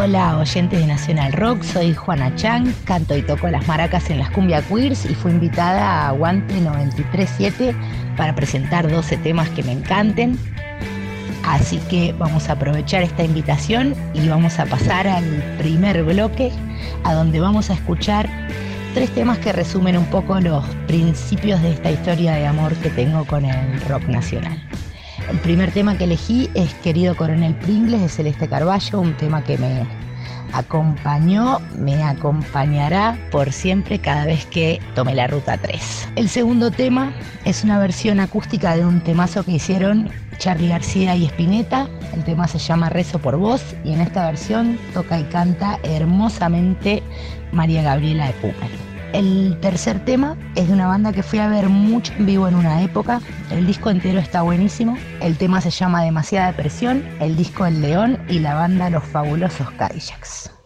Hola oyentes de Nacional Rock, soy Juana Chang, canto y toco las maracas en las cumbia queers y fui invitada a Aguante 937 para presentar 12 temas que me encanten. Así que vamos a aprovechar esta invitación y vamos a pasar al primer bloque, a donde vamos a escuchar tres temas que resumen un poco los principios de esta historia de amor que tengo con el rock nacional. El primer tema que elegí es Querido Coronel Pringles de Celeste Carballo, un tema que me acompañó, me acompañará por siempre cada vez que tome la ruta 3. El segundo tema es una versión acústica de un temazo que hicieron Charlie García y Spinetta. El tema se llama Rezo por Voz y en esta versión toca y canta hermosamente María Gabriela de Pumel. El tercer tema es de una banda que fui a ver mucho en vivo en una época. El disco entero está buenísimo. El tema se llama Demasiada Presión, el disco El León y la banda Los Fabulosos Cadillacs.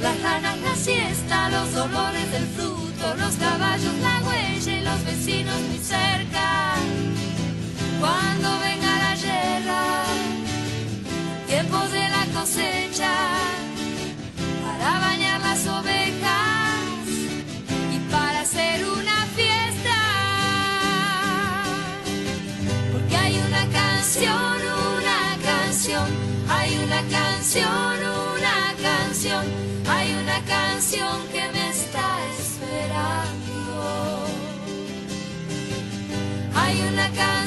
las ranas, la siesta, los olores del fruto, los caballos, la huella y los vecinos muy cerca. Cuando venga la guerra, tiempos de la cosecha, para bañar las ovejas y para hacer una fiesta. Porque hay una canción, una canción, hay una canción.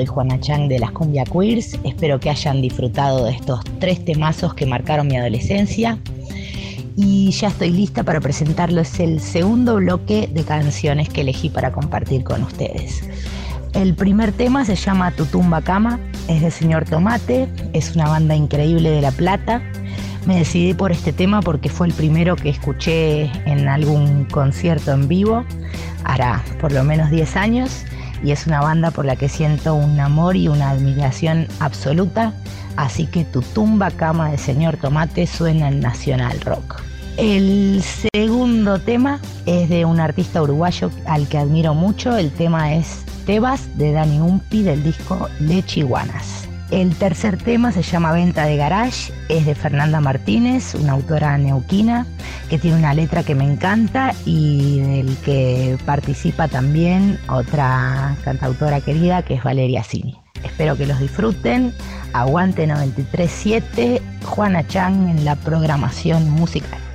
Soy Juana Chang de las Cumbia Queers. Espero que hayan disfrutado de estos tres temazos que marcaron mi adolescencia. Y ya estoy lista para presentarles el segundo bloque de canciones que elegí para compartir con ustedes. El primer tema se llama Tutumba Cama, es de Señor Tomate, es una banda increíble de La Plata. Me decidí por este tema porque fue el primero que escuché en algún concierto en vivo, hará por lo menos 10 años y es una banda por la que siento un amor y una admiración absoluta. así que tu tumba cama de señor Tomate suena en Nacional Rock. El segundo tema es de un artista uruguayo al que admiro mucho, el tema es Tebas de Dani Umpi del disco Lechiguanas. El tercer tema se llama Venta de Garage, es de Fernanda Martínez, una autora neuquina que tiene una letra que me encanta y del que participa también otra cantautora querida que es Valeria Cini. Espero que los disfruten. Aguante 937, Juana Chang en la programación musical.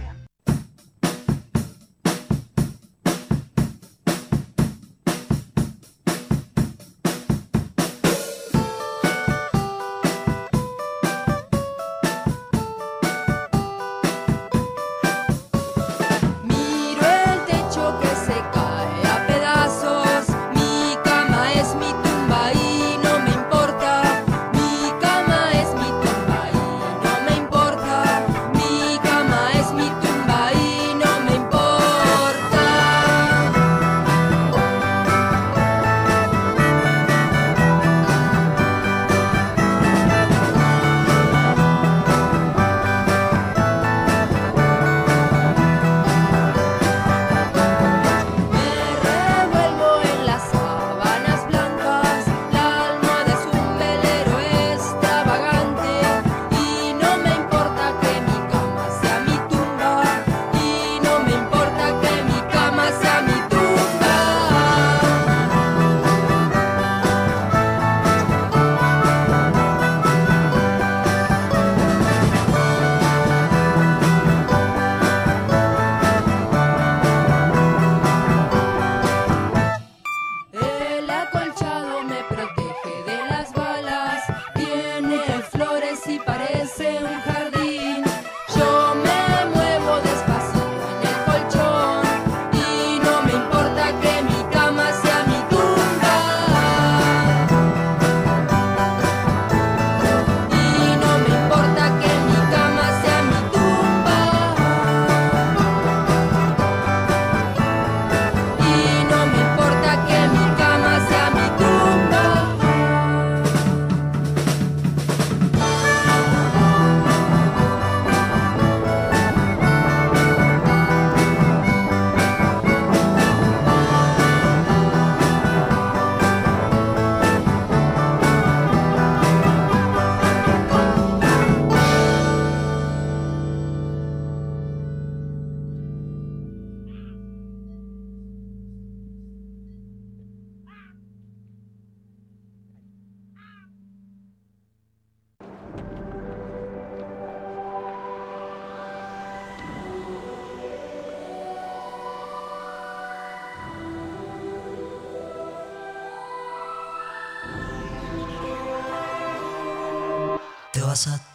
Azat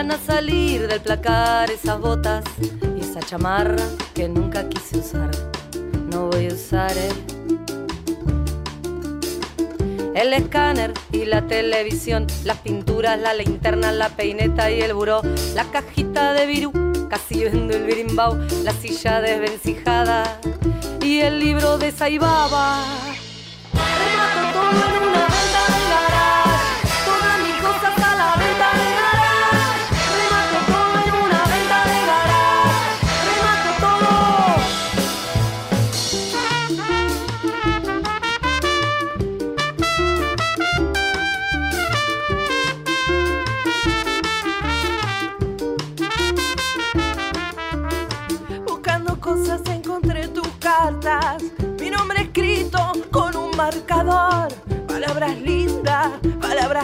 Van a salir del placar esas botas y esa chamarra que nunca quise usar. No voy a usar eh. el escáner y la televisión, las pinturas, la linterna, la peineta y el buró, la cajita de virú, casi vendo el birimbau, la silla desvencijada y el libro de Saibaba.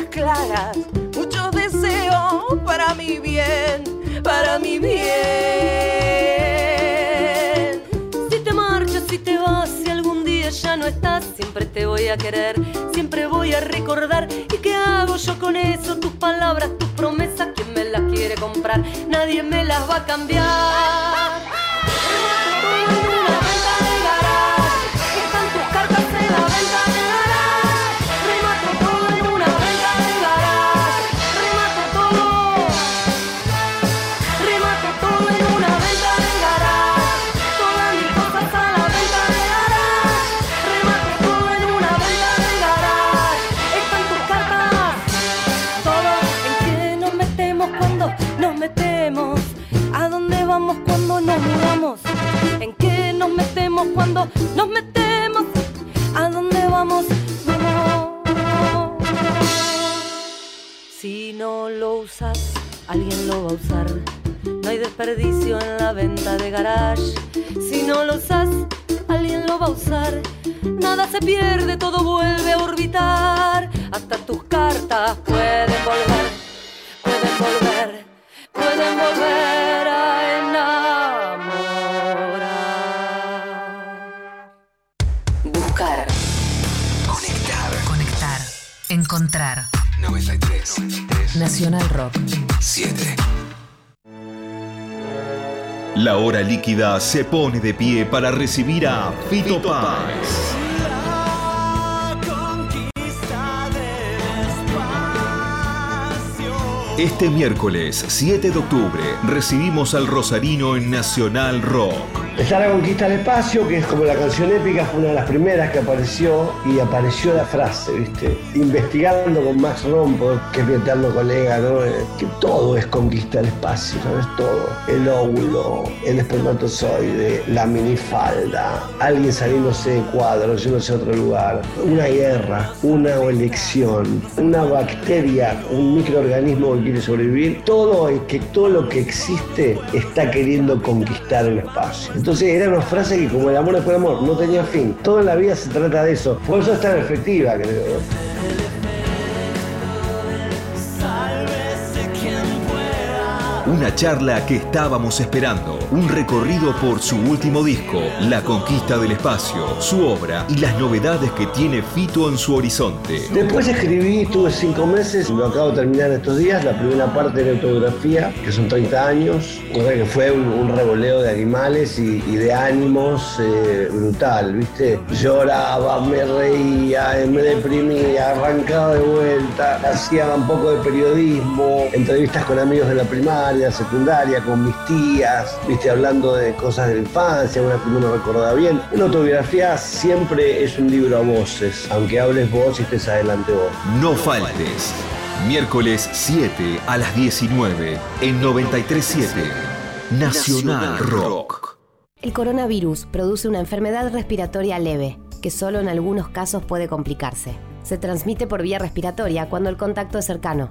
Claras, muchos deseos para mi bien, para mi bien. Si te marchas, si te vas, si algún día ya no estás, siempre te voy a querer, siempre voy a recordar. ¿Y qué hago yo con eso? Tus palabras, tus promesas, ¿quién me las quiere comprar? Nadie me las va a cambiar. Nos metemos? ¿A dónde vamos? Vamos. Si no lo usas, alguien lo va a usar. No hay desperdicio en la venta de garage. Si no lo usas, alguien lo va a usar. Nada se pierde, todo vuelve a orbitar. Hasta tus cartas pueden volver, pueden volver, pueden volver Nacional Rock. 7. La hora líquida se pone de pie para recibir a Fito Páez. Este miércoles 7 de octubre recibimos al Rosarino en Nacional Rock. Está la conquista del espacio, que es como la canción épica, fue una de las primeras que apareció y apareció la frase, ¿viste? Investigando con Max Rompo, que es mi eterno colega, ¿no? Eh, Que todo es conquista del espacio, ¿sabes? Todo. El óvulo, el espermatozoide, la minifalda, alguien saliéndose de cuadro, yéndose a otro lugar, una guerra, una elección, una bacteria, un microorganismo que quiere sobrevivir, todo, que, todo lo que existe está queriendo conquistar el espacio. Entonces era una frase que como el amor después del amor no tenía fin. Toda la vida se trata de eso. Por eso es tan efectiva, creo. Una charla que estábamos esperando. Un recorrido por su último disco, La Conquista del Espacio, su obra y las novedades que tiene Fito en su horizonte. Después escribí, tuve cinco meses, lo acabo de terminar estos días, la primera parte de la autografía, que son 30 años, o sea que fue un, revoleo de animales y, de ánimos eh, brutal, ¿viste? Lloraba, me reía, me deprimía, arrancaba de vuelta, hacía un poco de periodismo, entrevistas con amigos de la primaria, secundaria, con mis tías, ¿viste? Hablando de cosas de la infancia, una que uno recordaba bien. Una autobiografía siempre es un libro a voces, aunque hables vos y estés adelante vos. No faltes. Miércoles 7 a las 19 en 937 Nacional Rock. El coronavirus produce una enfermedad respiratoria leve, que solo en algunos casos puede complicarse. Se transmite por vía respiratoria cuando el contacto es cercano.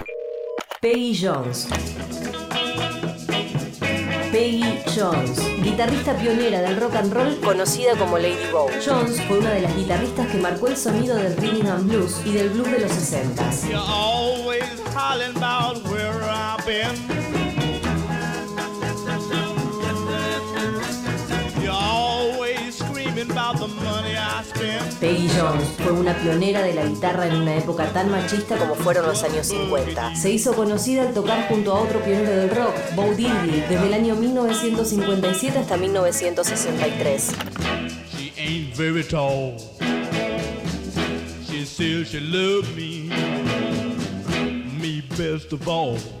Peggy Jones. Peggy Jones, guitarrista pionera del rock and roll conocida como Lady Bow. Jones fue una de las guitarristas que marcó el sonido del rhythm and blues y del blues de los 60s. Peggy Jones fue una pionera de la guitarra en una época tan machista como fueron los años 50. Se hizo conocida al tocar junto a otro pionero del rock, Bo Diddley, desde el año 1957 hasta 1963. She ain't very tall. She still she loved me, me best of all.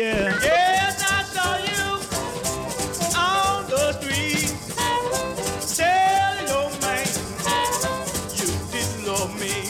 yeah. yeah.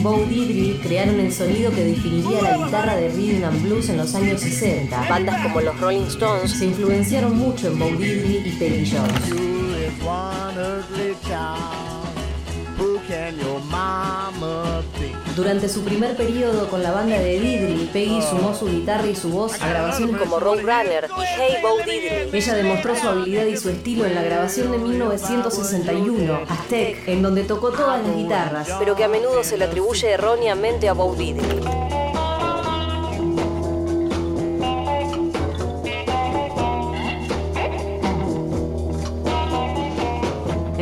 Y Bo crearon el sonido que definiría la guitarra de rhythm and blues en los años 60. Bandas como los Rolling Stones se influenciaron mucho en Bo Diddley y Peggy Jones. Durante su primer periodo con la banda de Diddley, Peggy sumó su guitarra y su voz a grabaciones como Roadrunner y Hey Bo Diddley. Ella demostró su habilidad y su estilo en la grabación de 1961, Aztec, en donde tocó todas las guitarras, pero que a menudo se le atribuye erróneamente a Bo Diddley.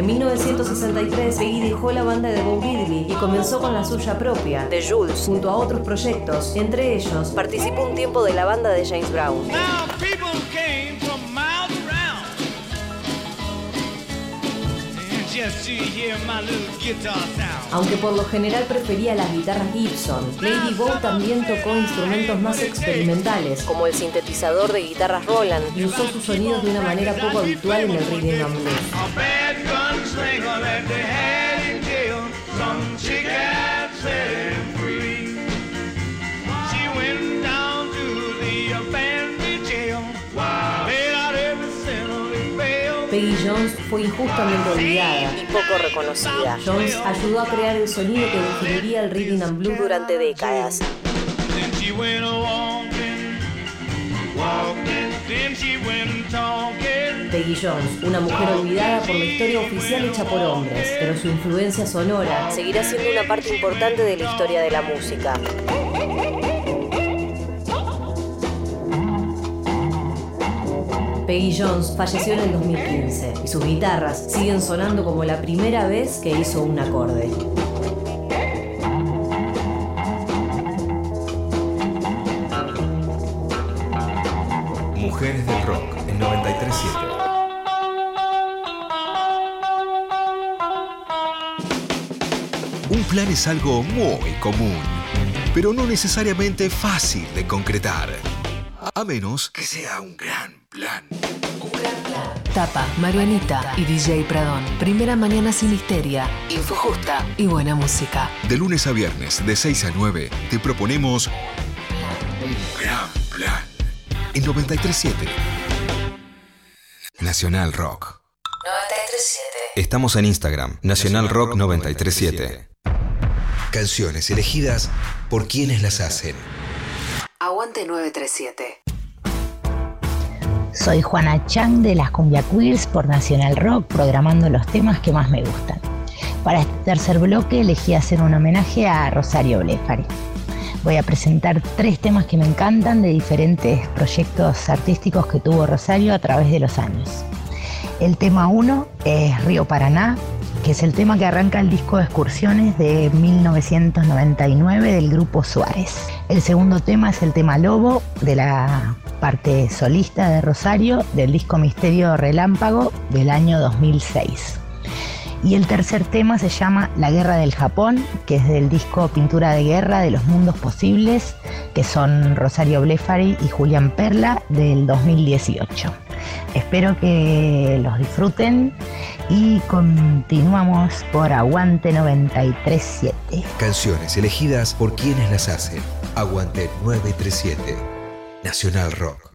1963, Peggy dejó la banda de Bob Diddley y comenzó con la suya propia, The Jules, junto a otros proyectos. Entre ellos, participó un tiempo de la banda de James Brown. Aunque por lo general prefería las guitarras Gibson, Lady Bow también tocó instrumentos más experimentales, como el sintetizador de guitarras Roland, y usó sus sonidos de una manera poco habitual en el rhythm and blues. Peggy Jones fue injustamente olvidada. y poco reconocida. Jones ayudó a crear el sonido que definiría el rhythm and blues durante décadas. Peggy Jones, una mujer olvidada por la historia oficial hecha por hombres, pero su influencia sonora seguirá siendo una parte importante de la historia de la música. Peggy Jones falleció en el 2015 y sus guitarras siguen sonando como la primera vez que hizo un acorde. Mujeres del Rock en 937. Un plan es algo muy común, pero no necesariamente fácil de concretar. A menos que sea un gran plan. Tapa, Marianita y DJ Pradón. Primera mañana sin histeria, info justa y buena música. De lunes a viernes, de 6 a 9, te proponemos un gran plan. En 937. Nacional Rock. 937. Estamos en Instagram, Nacional Rock 937. Canciones elegidas por quienes las hacen. Aguante 937. Soy Juana Chang de las Cumbia Queers por Nacional Rock, programando los temas que más me gustan. Para este tercer bloque elegí hacer un homenaje a Rosario Blefari. Voy a presentar tres temas que me encantan de diferentes proyectos artísticos que tuvo Rosario a través de los años. El tema 1 es Río Paraná, que es el tema que arranca el disco de excursiones de 1999 del grupo Suárez. El segundo tema es el tema Lobo, de la parte solista de Rosario, del disco Misterio Relámpago del año 2006. Y el tercer tema se llama La Guerra del Japón, que es del disco Pintura de Guerra de los Mundos Posibles, que son Rosario Blefari y Julián Perla del 2018. Espero que los disfruten y continuamos por Aguante 937. Canciones elegidas por quienes las hacen. Aguante 937. Nacional Rock.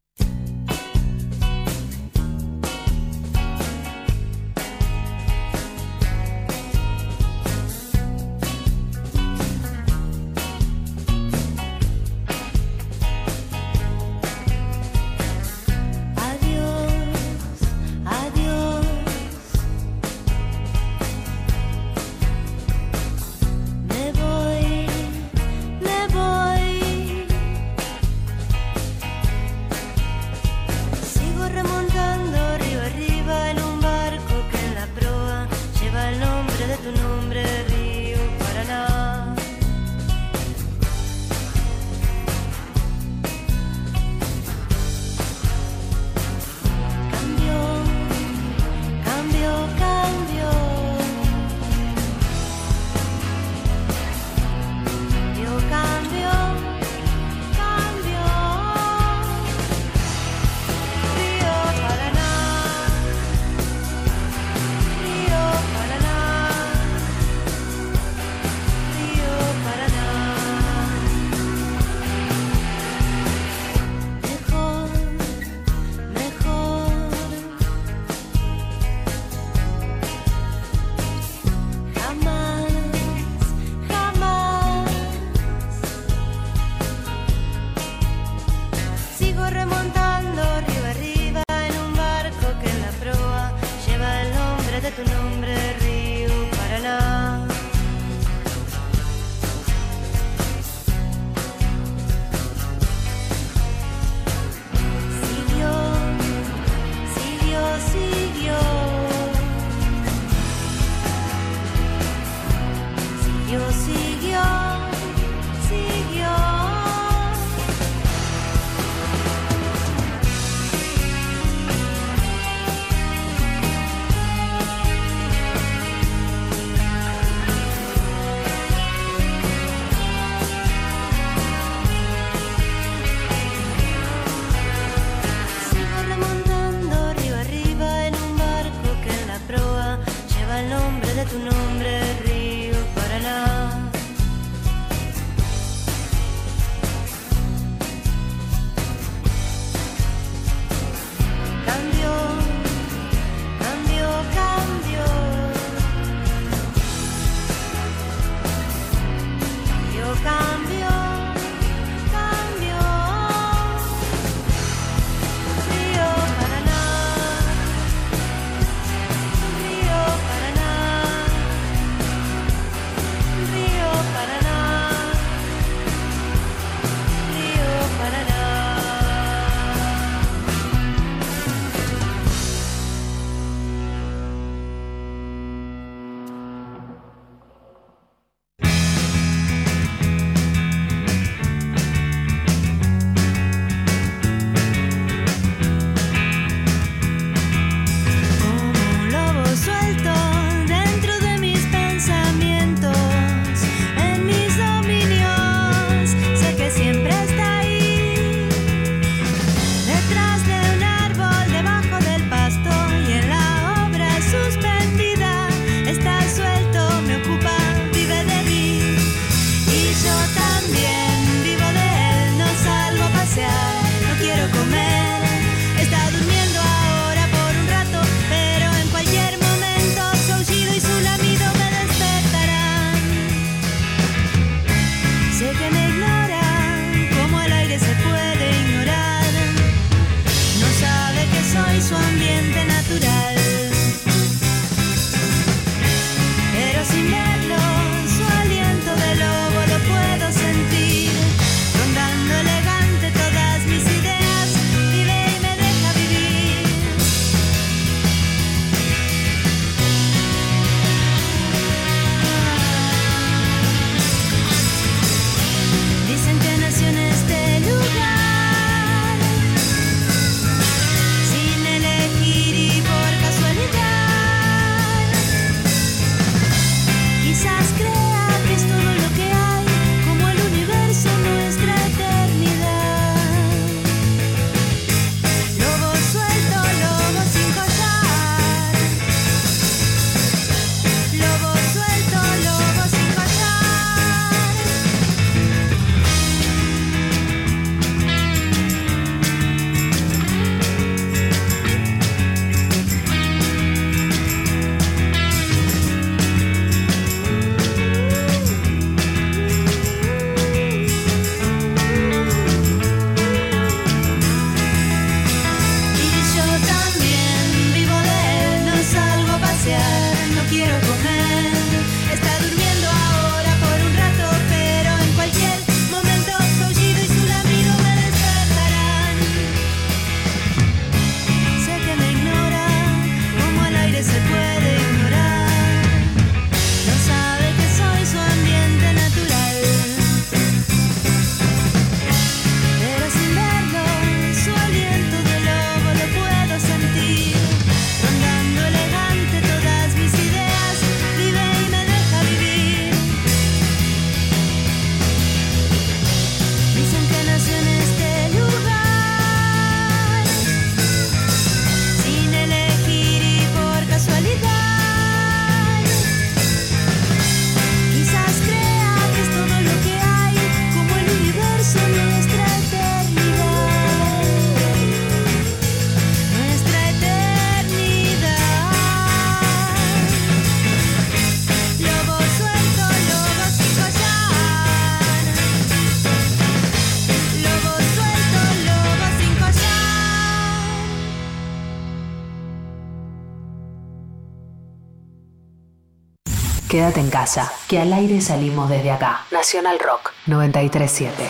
Quédate en casa, que al aire salimos desde acá. Nacional Rock 937.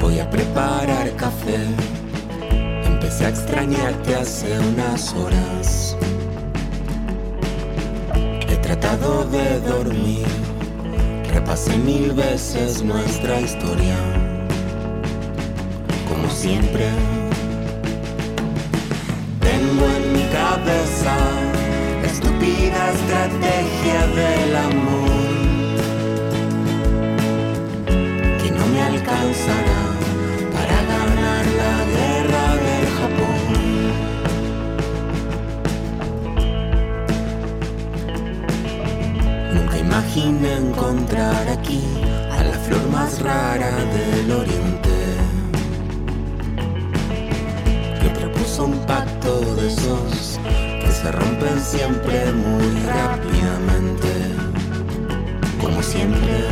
Voy a preparar café. Empecé a extrañarte hace unas horas. He tratado de dormir. Repasé mil veces nuestra historia. Como siempre. Tengo en mi cabeza estúpida estrategia del amor. Imaginé encontrar aquí a la flor más rara del oriente. Que propuso un pacto de esos que se rompen siempre muy rápidamente. Como siempre.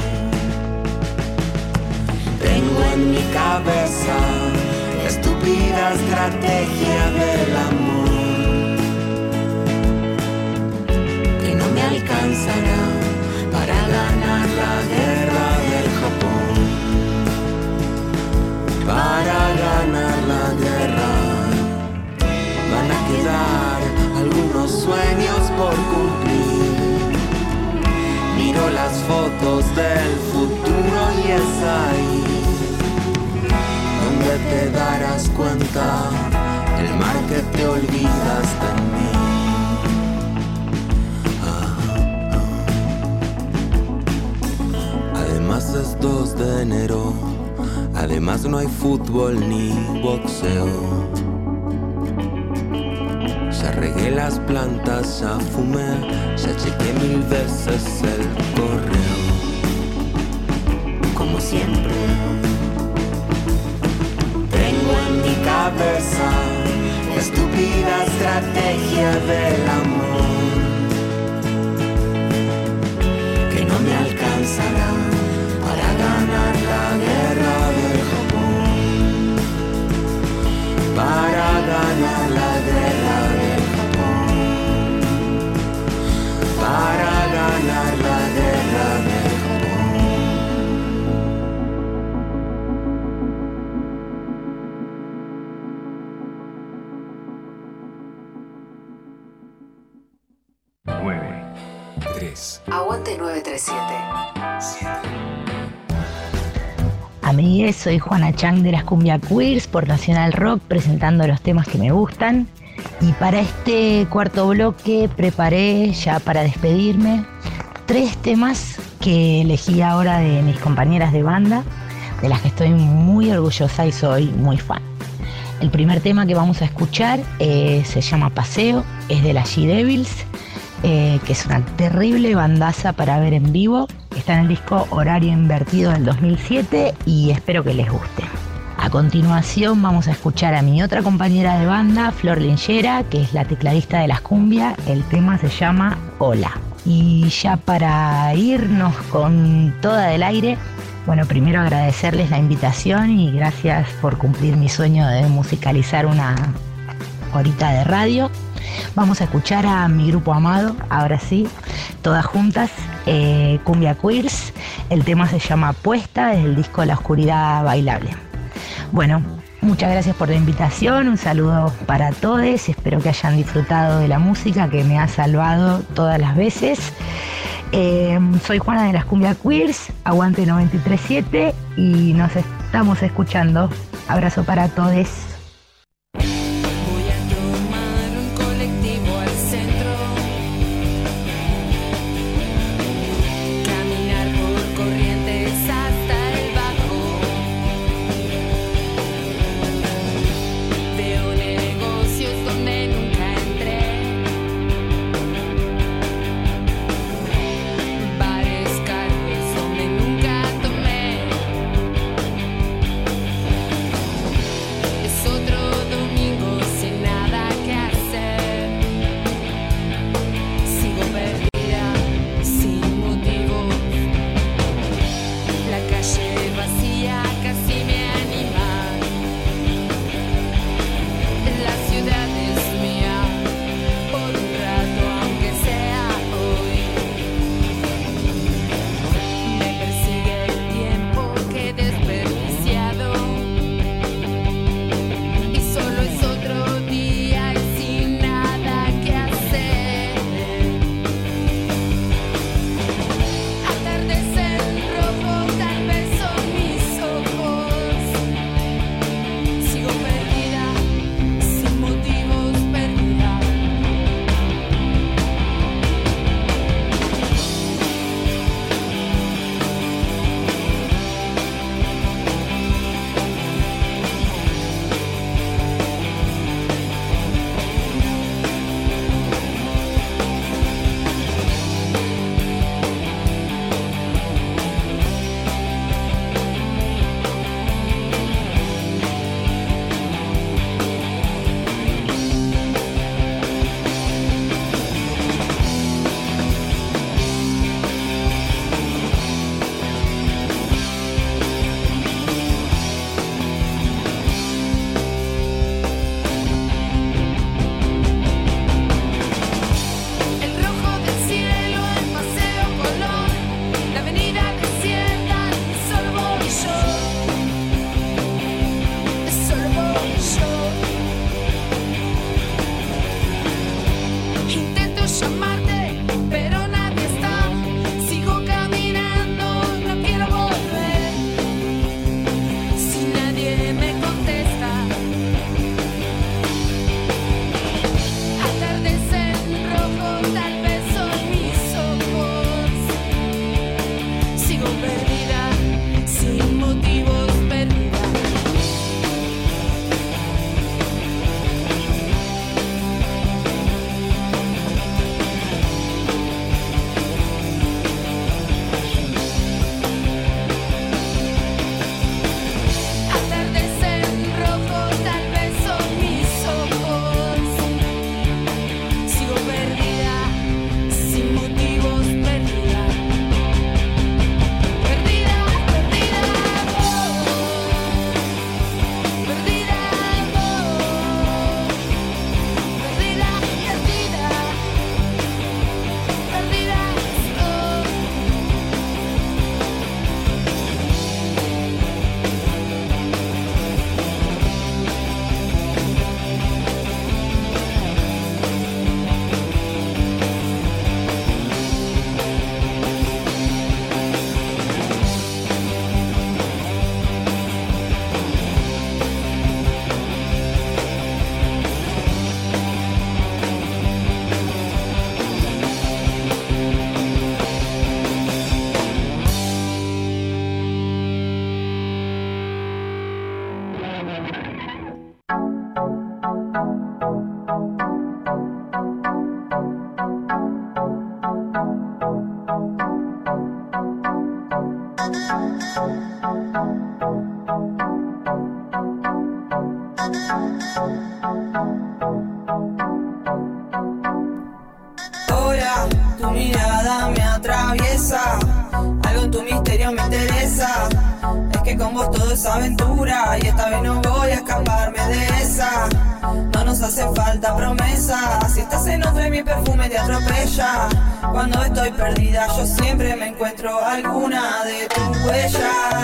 Tengo en mi cabeza la estúpida estrategia del amor que no me alcanzará para ganar la guerra del Japón. Para ganar la guerra van a quedar algunos sueños por cumplir. Miro las fotos del futuro y es ahí donde te darás cuenta el mar que te olvidas de mí. Es 2 de enero, además no hay fútbol ni boxeo. Ya regué las plantas, ya fumé, ya chequé mil veces el correo. Como siempre, tengo en mi cabeza la estúpida estrategia del amor que no me alcanzará para ganar la guerra del Japón. Para ganar la guerra del Japón. Para ganar la guerra del Japón. Nueve, tres, Aguante 937. Amigues, soy Juana Chang de las Cumbia Queers por Nacional Rock presentando los temas que me gustan. Y para este cuarto bloque preparé ya para despedirme tres temas que elegí ahora de mis compañeras de banda, de las que estoy muy orgullosa y soy muy fan. El primer tema que vamos a escuchar eh, se llama Paseo, es de las G-Devils, eh, que es una terrible bandaza para ver en vivo. Está en el disco Horario Invertido del 2007 y espero que les guste. A continuación vamos a escuchar a mi otra compañera de banda, Flor Linchera, que es la tecladista de las cumbia. El tema se llama Hola. Y ya para irnos con toda del aire, bueno, primero agradecerles la invitación y gracias por cumplir mi sueño de musicalizar una horita de radio. Vamos a escuchar a mi grupo amado, ahora sí, todas juntas, eh, Cumbia Queers. El tema se llama Puesta, es el disco La Oscuridad Bailable. Bueno, muchas gracias por la invitación, un saludo para todos, espero que hayan disfrutado de la música que me ha salvado todas las veces. Eh, soy Juana de las Cumbia Queers, aguante 937 y nos estamos escuchando. Abrazo para todos.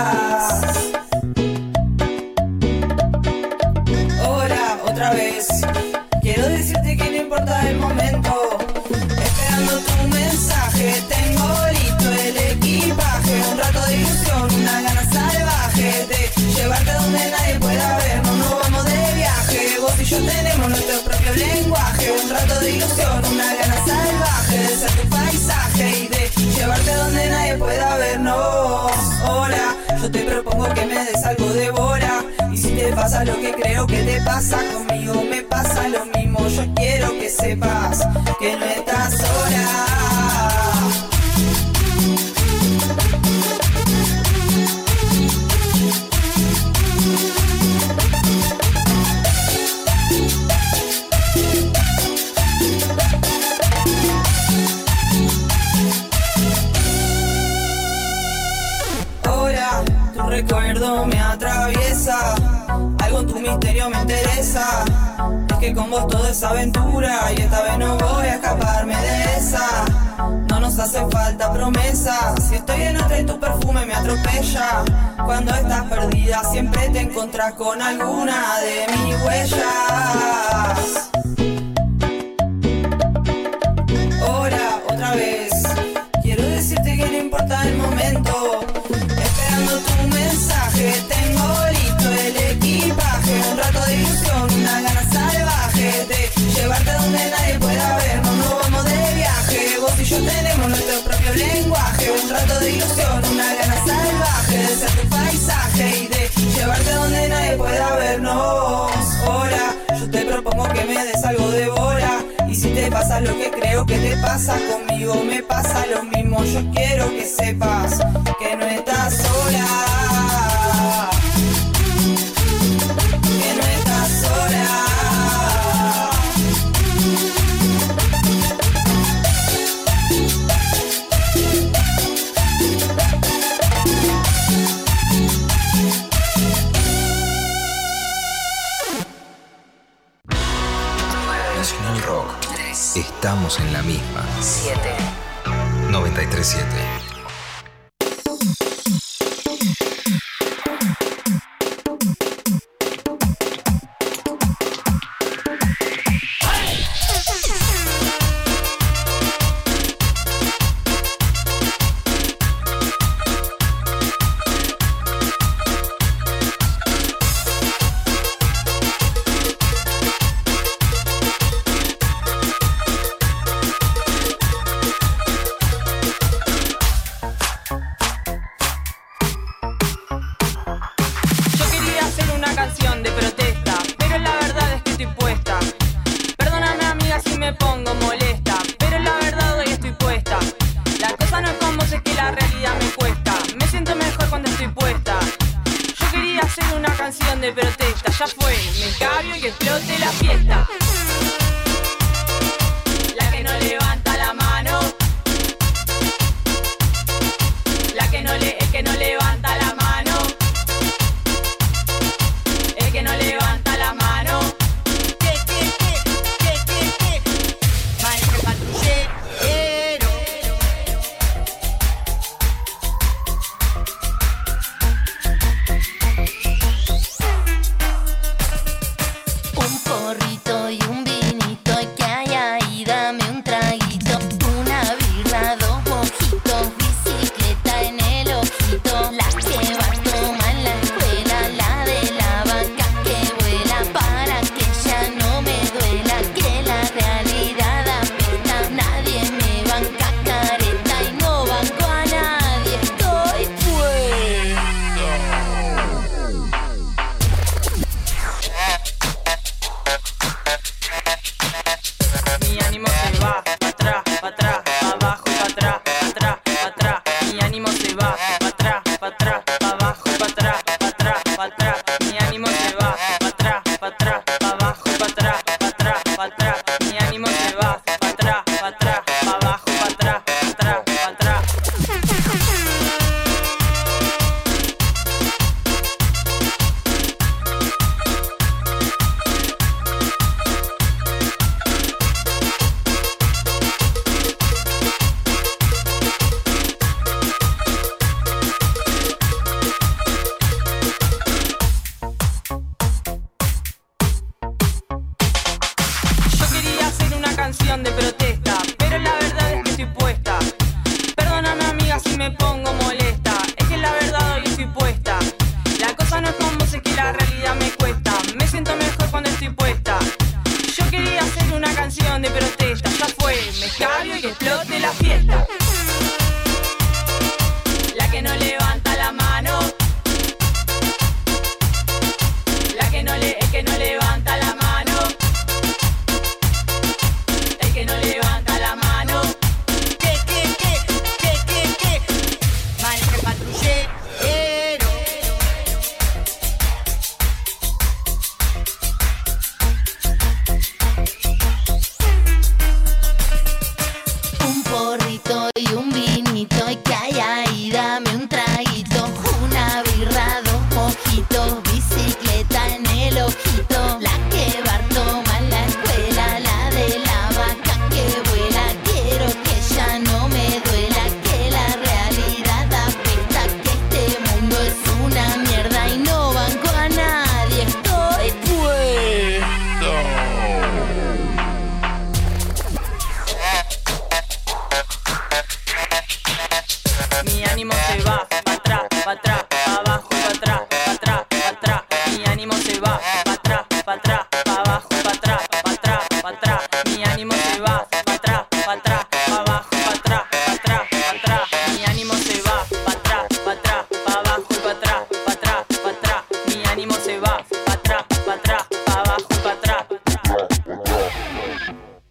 lugar. quiero que te pasa, conmigo me pasa lo mismo. Yo quiero que sepas que no es vos toda esa aventura y esta vez no voy a escaparme de esa. No nos hace falta promesa. Si estoy en otra y tu perfume me atropella. Cuando estás perdida siempre te encontrás con alguna de mis huellas. una gana salvaje de ser tu paisaje y de llevarte donde nadie pueda vernos. Ahora, yo te propongo que me des algo de bola. Y si te pasa lo que creo que te pasa conmigo, me pasa lo mismo. Yo quiero que sepas que no estás sola. Estamos en la misma. 7. 937.